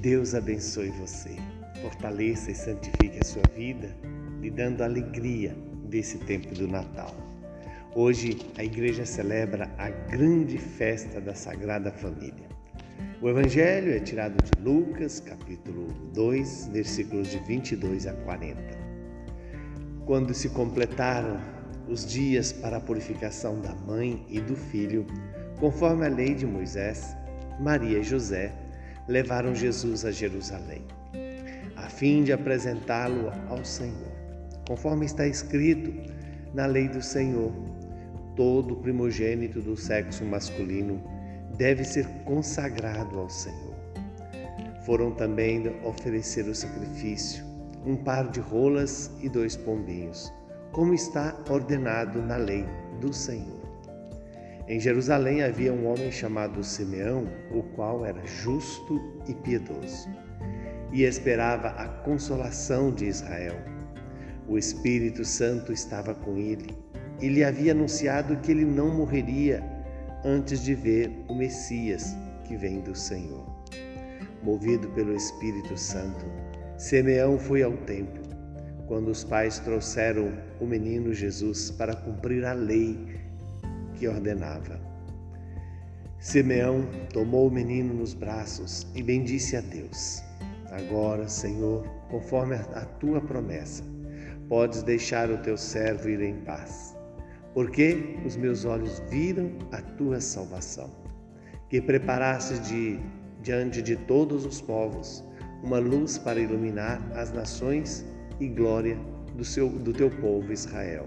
Deus abençoe você, fortaleça e santifique a sua vida, lhe dando alegria desse tempo do Natal. Hoje a igreja celebra a grande festa da Sagrada Família. O evangelho é tirado de Lucas, capítulo 2, versículos de 22 a 40. Quando se completaram os dias para a purificação da mãe e do filho, conforme a lei de Moisés, Maria e José levaram Jesus a Jerusalém, a fim de apresentá-lo ao Senhor. Conforme está escrito na lei do Senhor, todo primogênito do sexo masculino deve ser consagrado ao Senhor. Foram também oferecer o sacrifício, um par de rolas e dois pombinhos, como está ordenado na lei do Senhor. Em Jerusalém havia um homem chamado Simeão, o qual era justo e piedoso, e esperava a consolação de Israel. O Espírito Santo estava com ele e lhe havia anunciado que ele não morreria antes de ver o Messias que vem do Senhor. Movido pelo Espírito Santo, Simeão foi ao templo, quando os pais trouxeram o menino Jesus para cumprir a lei que ordenava. Simeão tomou o menino nos braços e bendisse a Deus. Agora, Senhor, conforme a tua promessa, podes deixar o teu servo ir em paz porque os meus olhos viram a tua salvação, que preparastes de, diante de todos os povos uma luz para iluminar as nações e glória do, seu, do teu povo Israel.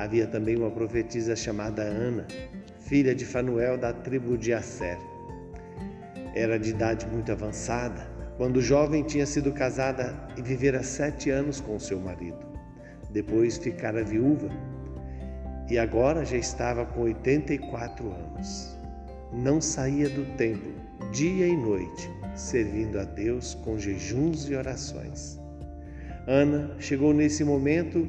Havia também uma profetisa chamada Ana, filha de Fanuel da tribo de Asser. Era de idade muito avançada quando jovem, tinha sido casada e vivera sete anos com seu marido. Depois ficara viúva e agora já estava com 84 anos. Não saía do templo dia e noite, servindo a Deus com jejuns e orações. Ana chegou nesse momento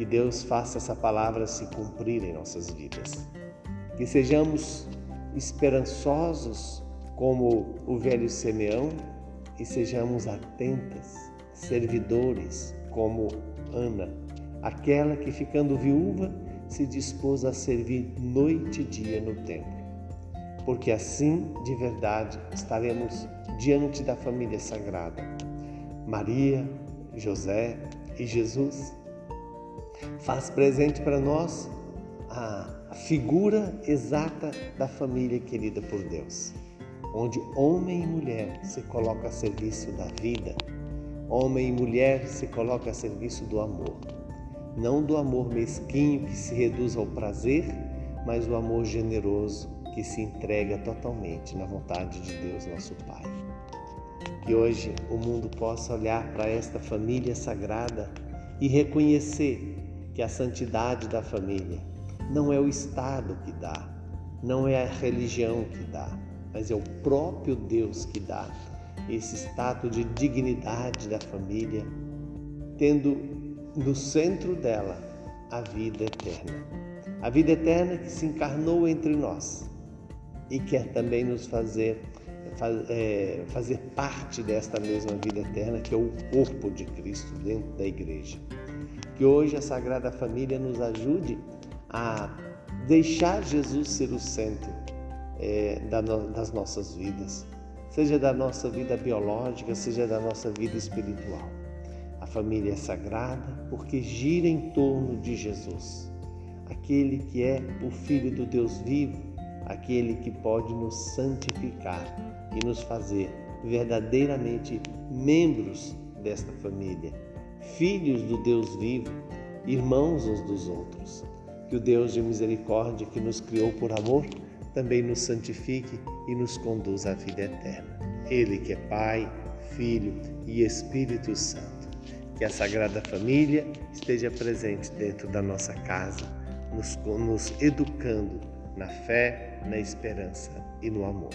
Que Deus faça essa palavra se cumprir em nossas vidas. Que sejamos esperançosos como o velho Simeão e sejamos atentas, servidores como Ana, aquela que ficando viúva se dispôs a servir noite e dia no templo. Porque assim, de verdade, estaremos diante da família sagrada. Maria, José e Jesus faz presente para nós a figura exata da família querida por Deus onde homem e mulher se colocam a serviço da vida, homem e mulher se colocam a serviço do amor. Não do amor mesquinho que se reduz ao prazer, mas o amor generoso que se entrega totalmente na vontade de Deus, nosso Pai. Que hoje o mundo possa olhar para esta família sagrada e reconhecer que a santidade da família não é o Estado que dá, não é a religião que dá, mas é o próprio Deus que dá esse status de dignidade da família, tendo no centro dela a vida eterna. A vida eterna que se encarnou entre nós e quer também nos fazer, é, fazer parte desta mesma vida eterna, que é o corpo de Cristo dentro da igreja. Que hoje a Sagrada Família nos ajude a deixar Jesus ser o centro é, das nossas vidas, seja da nossa vida biológica, seja da nossa vida espiritual. A família é sagrada porque gira em torno de Jesus, aquele que é o Filho do Deus vivo, aquele que pode nos santificar e nos fazer verdadeiramente membros desta família, filhos do Deus vivo, irmãos uns dos outros. Que o Deus de misericórdia que nos criou por amor também nos santifique e nos conduza à vida eterna. Ele que é Pai, Filho e Espírito Santo. Que a Sagrada Família esteja presente dentro da nossa casa, nos, nos educando na fé, na esperança e no amor.